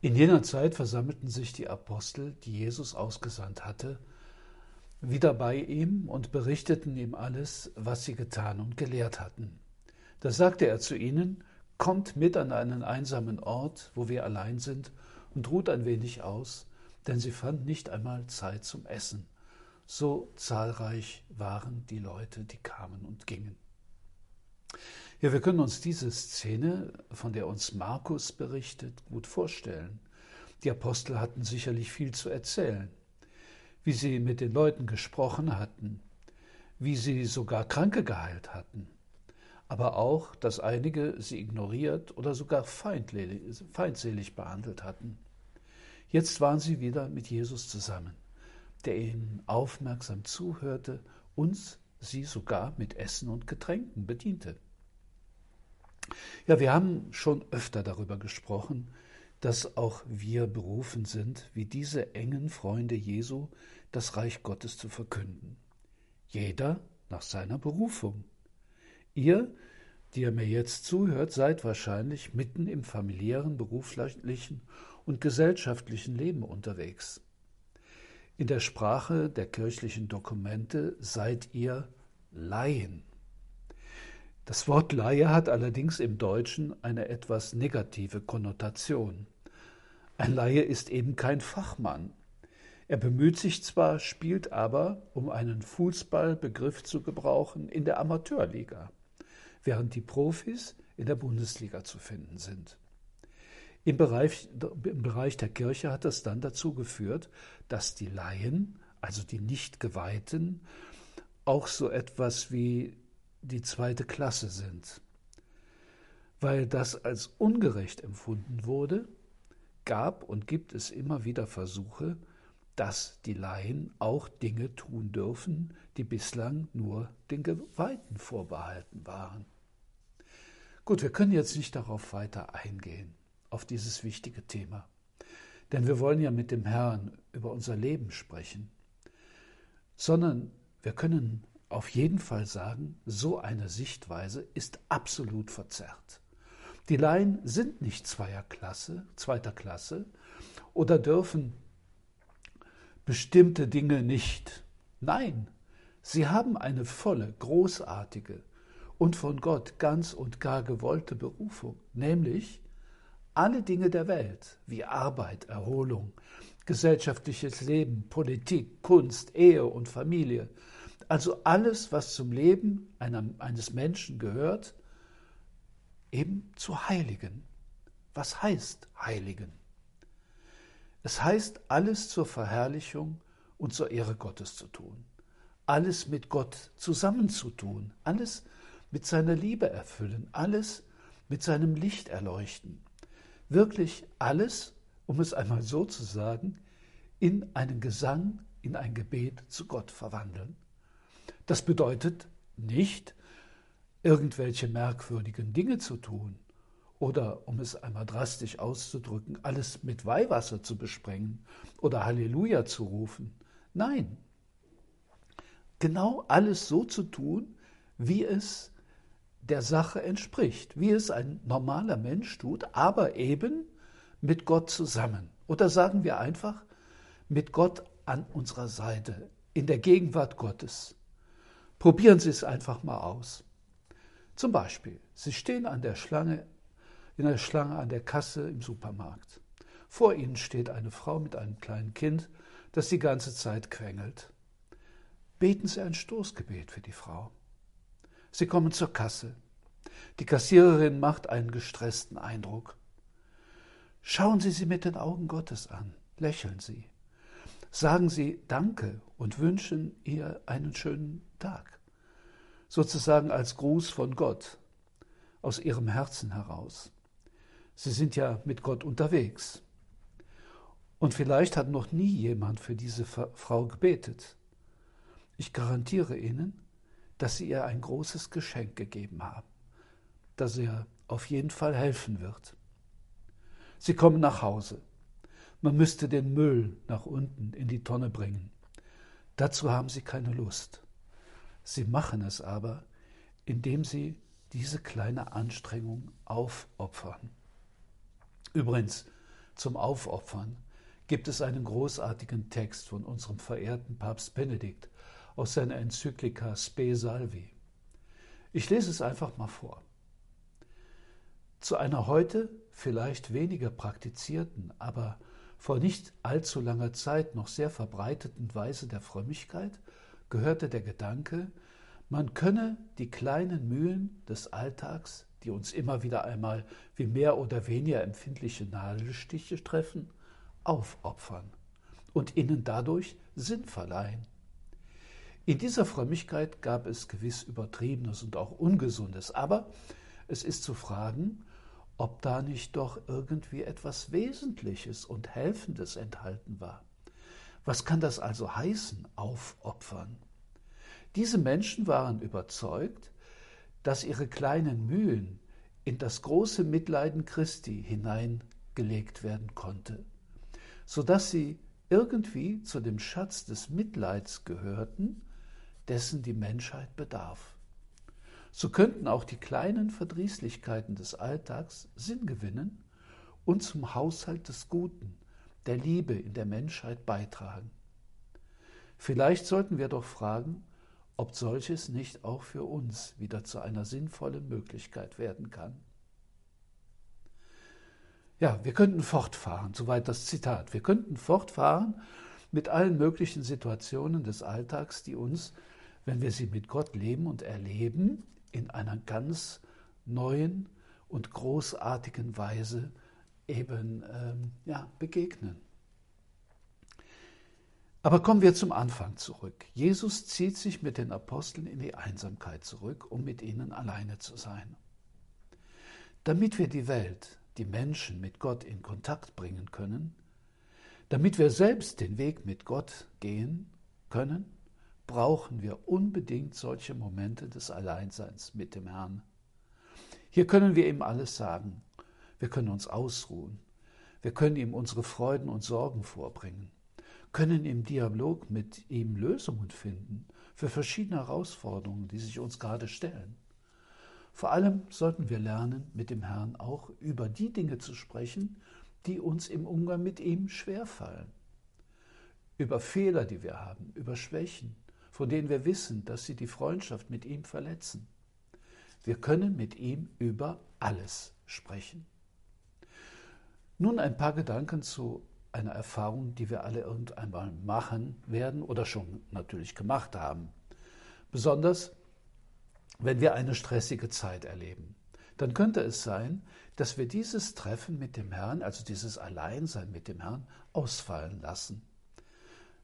In jener Zeit versammelten sich die Apostel, die Jesus ausgesandt hatte, wieder bei ihm und berichteten ihm alles, was sie getan und gelehrt hatten. Da sagte er zu ihnen, Kommt mit an einen einsamen Ort, wo wir allein sind, und ruht ein wenig aus, denn sie fand nicht einmal Zeit zum Essen. So zahlreich waren die Leute, die kamen und gingen. Ja, wir können uns diese Szene, von der uns Markus berichtet, gut vorstellen. Die Apostel hatten sicherlich viel zu erzählen, wie sie mit den Leuten gesprochen hatten, wie sie sogar Kranke geheilt hatten, aber auch, dass einige sie ignoriert oder sogar feindselig behandelt hatten. Jetzt waren sie wieder mit Jesus zusammen, der ihnen aufmerksam zuhörte und sie sogar mit Essen und Getränken bediente. Ja, wir haben schon öfter darüber gesprochen, dass auch wir berufen sind, wie diese engen Freunde Jesu, das Reich Gottes zu verkünden. Jeder nach seiner Berufung. Ihr, die ihr mir jetzt zuhört, seid wahrscheinlich mitten im familiären, beruflichen und gesellschaftlichen Leben unterwegs. In der Sprache der kirchlichen Dokumente seid ihr Laien. Das Wort Laie hat allerdings im Deutschen eine etwas negative Konnotation. Ein Laie ist eben kein Fachmann. Er bemüht sich zwar, spielt aber, um einen Fußballbegriff zu gebrauchen, in der Amateurliga während die Profis in der Bundesliga zu finden sind. Im Bereich, Im Bereich der Kirche hat das dann dazu geführt, dass die Laien, also die Nichtgeweihten, auch so etwas wie die zweite Klasse sind. Weil das als ungerecht empfunden wurde, gab und gibt es immer wieder Versuche, dass die Laien auch Dinge tun dürfen, die bislang nur den Geweihten vorbehalten waren. Gut, wir können jetzt nicht darauf weiter eingehen, auf dieses wichtige Thema. Denn wir wollen ja mit dem Herrn über unser Leben sprechen. Sondern wir können auf jeden Fall sagen, so eine Sichtweise ist absolut verzerrt. Die Laien sind nicht zweier Klasse, zweiter Klasse oder dürfen bestimmte Dinge nicht. Nein, sie haben eine volle, großartige und von Gott ganz und gar gewollte Berufung, nämlich alle Dinge der Welt wie Arbeit, Erholung, gesellschaftliches Leben, Politik, Kunst, Ehe und Familie, also alles, was zum Leben einer, eines Menschen gehört, eben zu heiligen. Was heißt heiligen? Es heißt, alles zur Verherrlichung und zur Ehre Gottes zu tun, alles mit Gott zusammenzutun, alles mit seiner Liebe erfüllen, alles mit seinem Licht erleuchten. Wirklich alles, um es einmal so zu sagen, in einen Gesang, in ein Gebet zu Gott verwandeln. Das bedeutet nicht, irgendwelche merkwürdigen Dinge zu tun, oder, um es einmal drastisch auszudrücken, alles mit Weihwasser zu besprengen oder Halleluja zu rufen. Nein, genau alles so zu tun, wie es der Sache entspricht, wie es ein normaler Mensch tut, aber eben mit Gott zusammen. Oder sagen wir einfach, mit Gott an unserer Seite, in der Gegenwart Gottes. Probieren Sie es einfach mal aus. Zum Beispiel, Sie stehen an der Schlange in der Schlange an der Kasse im Supermarkt. Vor ihnen steht eine Frau mit einem kleinen Kind, das die ganze Zeit quengelt. Beten Sie ein Stoßgebet für die Frau. Sie kommen zur Kasse. Die Kassiererin macht einen gestressten Eindruck. Schauen Sie sie mit den Augen Gottes an, lächeln Sie. Sagen Sie Danke und wünschen ihr einen schönen Tag. Sozusagen als Gruß von Gott, aus Ihrem Herzen heraus. Sie sind ja mit Gott unterwegs. Und vielleicht hat noch nie jemand für diese Frau gebetet. Ich garantiere Ihnen, dass Sie ihr ein großes Geschenk gegeben haben, das ihr auf jeden Fall helfen wird. Sie kommen nach Hause. Man müsste den Müll nach unten in die Tonne bringen. Dazu haben Sie keine Lust. Sie machen es aber, indem Sie diese kleine Anstrengung aufopfern. Übrigens, zum Aufopfern gibt es einen großartigen Text von unserem verehrten Papst Benedikt aus seiner Enzyklika Spe Salvi. Ich lese es einfach mal vor. Zu einer heute vielleicht weniger praktizierten, aber vor nicht allzu langer Zeit noch sehr verbreiteten Weise der Frömmigkeit gehörte der Gedanke, man könne die kleinen Mühen des Alltags, die uns immer wieder einmal wie mehr oder weniger empfindliche Nadelstiche treffen, aufopfern und ihnen dadurch Sinn verleihen. In dieser Frömmigkeit gab es gewiss Übertriebenes und auch Ungesundes, aber es ist zu fragen, ob da nicht doch irgendwie etwas Wesentliches und Helfendes enthalten war. Was kann das also heißen, aufopfern? Diese Menschen waren überzeugt, dass ihre kleinen Mühen in das große Mitleiden Christi hineingelegt werden konnte sodass sie irgendwie zu dem Schatz des Mitleids gehörten, dessen die Menschheit bedarf. So könnten auch die kleinen Verdrießlichkeiten des Alltags Sinn gewinnen und zum Haushalt des Guten, der Liebe in der Menschheit beitragen. Vielleicht sollten wir doch fragen, ob solches nicht auch für uns wieder zu einer sinnvollen Möglichkeit werden kann. Ja, wir könnten fortfahren, soweit das Zitat. Wir könnten fortfahren mit allen möglichen Situationen des Alltags, die uns, wenn wir sie mit Gott leben und erleben, in einer ganz neuen und großartigen Weise eben ähm, ja, begegnen. Aber kommen wir zum Anfang zurück. Jesus zieht sich mit den Aposteln in die Einsamkeit zurück, um mit ihnen alleine zu sein. Damit wir die Welt, die Menschen mit Gott in Kontakt bringen können, damit wir selbst den Weg mit Gott gehen können, brauchen wir unbedingt solche Momente des Alleinseins mit dem Herrn. Hier können wir ihm alles sagen. Wir können uns ausruhen. Wir können ihm unsere Freuden und Sorgen vorbringen, können im Dialog mit ihm Lösungen finden für verschiedene Herausforderungen, die sich uns gerade stellen. Vor allem sollten wir lernen, mit dem Herrn auch über die Dinge zu sprechen, die uns im Umgang mit ihm schwerfallen. Über Fehler, die wir haben, über Schwächen, von denen wir wissen, dass sie die Freundschaft mit ihm verletzen. Wir können mit ihm über alles sprechen. Nun ein paar Gedanken zu einer Erfahrung, die wir alle irgendeinmal machen werden oder schon natürlich gemacht haben. Besonders wenn wir eine stressige Zeit erleben, dann könnte es sein, dass wir dieses Treffen mit dem Herrn, also dieses Alleinsein mit dem Herrn, ausfallen lassen.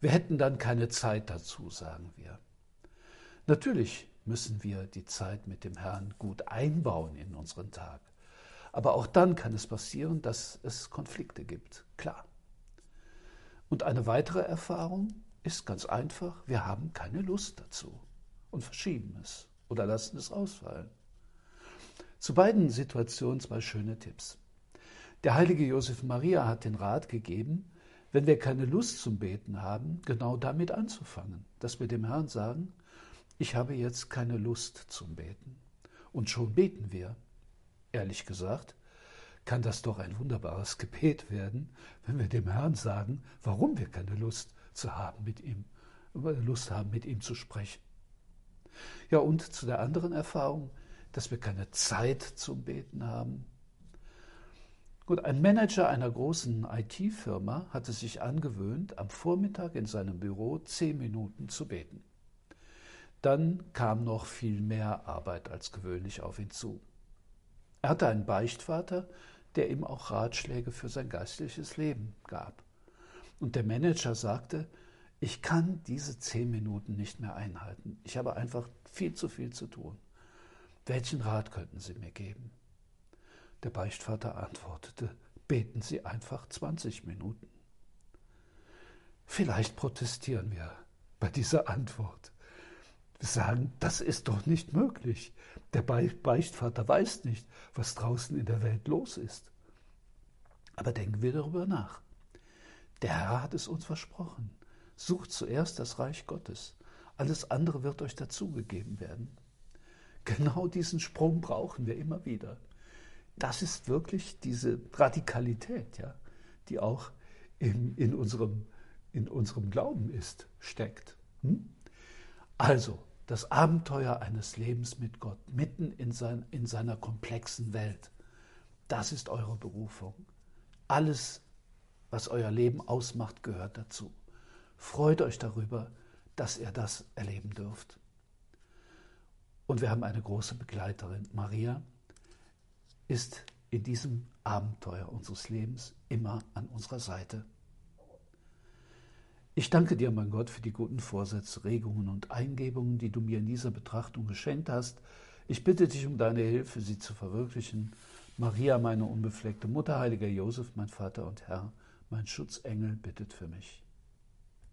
Wir hätten dann keine Zeit dazu, sagen wir. Natürlich müssen wir die Zeit mit dem Herrn gut einbauen in unseren Tag. Aber auch dann kann es passieren, dass es Konflikte gibt, klar. Und eine weitere Erfahrung ist ganz einfach, wir haben keine Lust dazu und verschieben es oder lassen es ausfallen. Zu beiden Situationen zwei schöne Tipps. Der heilige Josef Maria hat den Rat gegeben, wenn wir keine Lust zum Beten haben, genau damit anzufangen, dass wir dem Herrn sagen, ich habe jetzt keine Lust zum Beten. Und schon beten wir. Ehrlich gesagt, kann das doch ein wunderbares Gebet werden, wenn wir dem Herrn sagen, warum wir keine Lust zu haben mit ihm, Lust haben, mit ihm zu sprechen. Ja, und zu der anderen Erfahrung, dass wir keine Zeit zum Beten haben. Gut, ein Manager einer großen IT-Firma hatte sich angewöhnt, am Vormittag in seinem Büro zehn Minuten zu beten. Dann kam noch viel mehr Arbeit als gewöhnlich auf ihn zu. Er hatte einen Beichtvater, der ihm auch Ratschläge für sein geistliches Leben gab. Und der Manager sagte, ich kann diese zehn Minuten nicht mehr einhalten. Ich habe einfach viel zu viel zu tun. Welchen Rat könnten Sie mir geben? Der Beichtvater antwortete, beten Sie einfach 20 Minuten. Vielleicht protestieren wir bei dieser Antwort. Wir sagen, das ist doch nicht möglich. Der Beichtvater weiß nicht, was draußen in der Welt los ist. Aber denken wir darüber nach. Der Herr hat es uns versprochen. Sucht zuerst das Reich Gottes. Alles andere wird euch dazugegeben werden. Genau diesen Sprung brauchen wir immer wieder. Das ist wirklich diese Radikalität, ja, die auch in, in, unserem, in unserem Glauben ist, steckt. Hm? Also, das Abenteuer eines Lebens mit Gott, mitten in, sein, in seiner komplexen Welt, das ist eure Berufung. Alles, was euer Leben ausmacht, gehört dazu. Freut euch darüber, dass ihr das erleben dürft. Und wir haben eine große Begleiterin. Maria ist in diesem Abenteuer unseres Lebens immer an unserer Seite. Ich danke dir, mein Gott, für die guten Vorsätze, Regungen und Eingebungen, die du mir in dieser Betrachtung geschenkt hast. Ich bitte dich um deine Hilfe, sie zu verwirklichen. Maria, meine unbefleckte Mutter, heiliger Josef, mein Vater und Herr, mein Schutzengel, bittet für mich.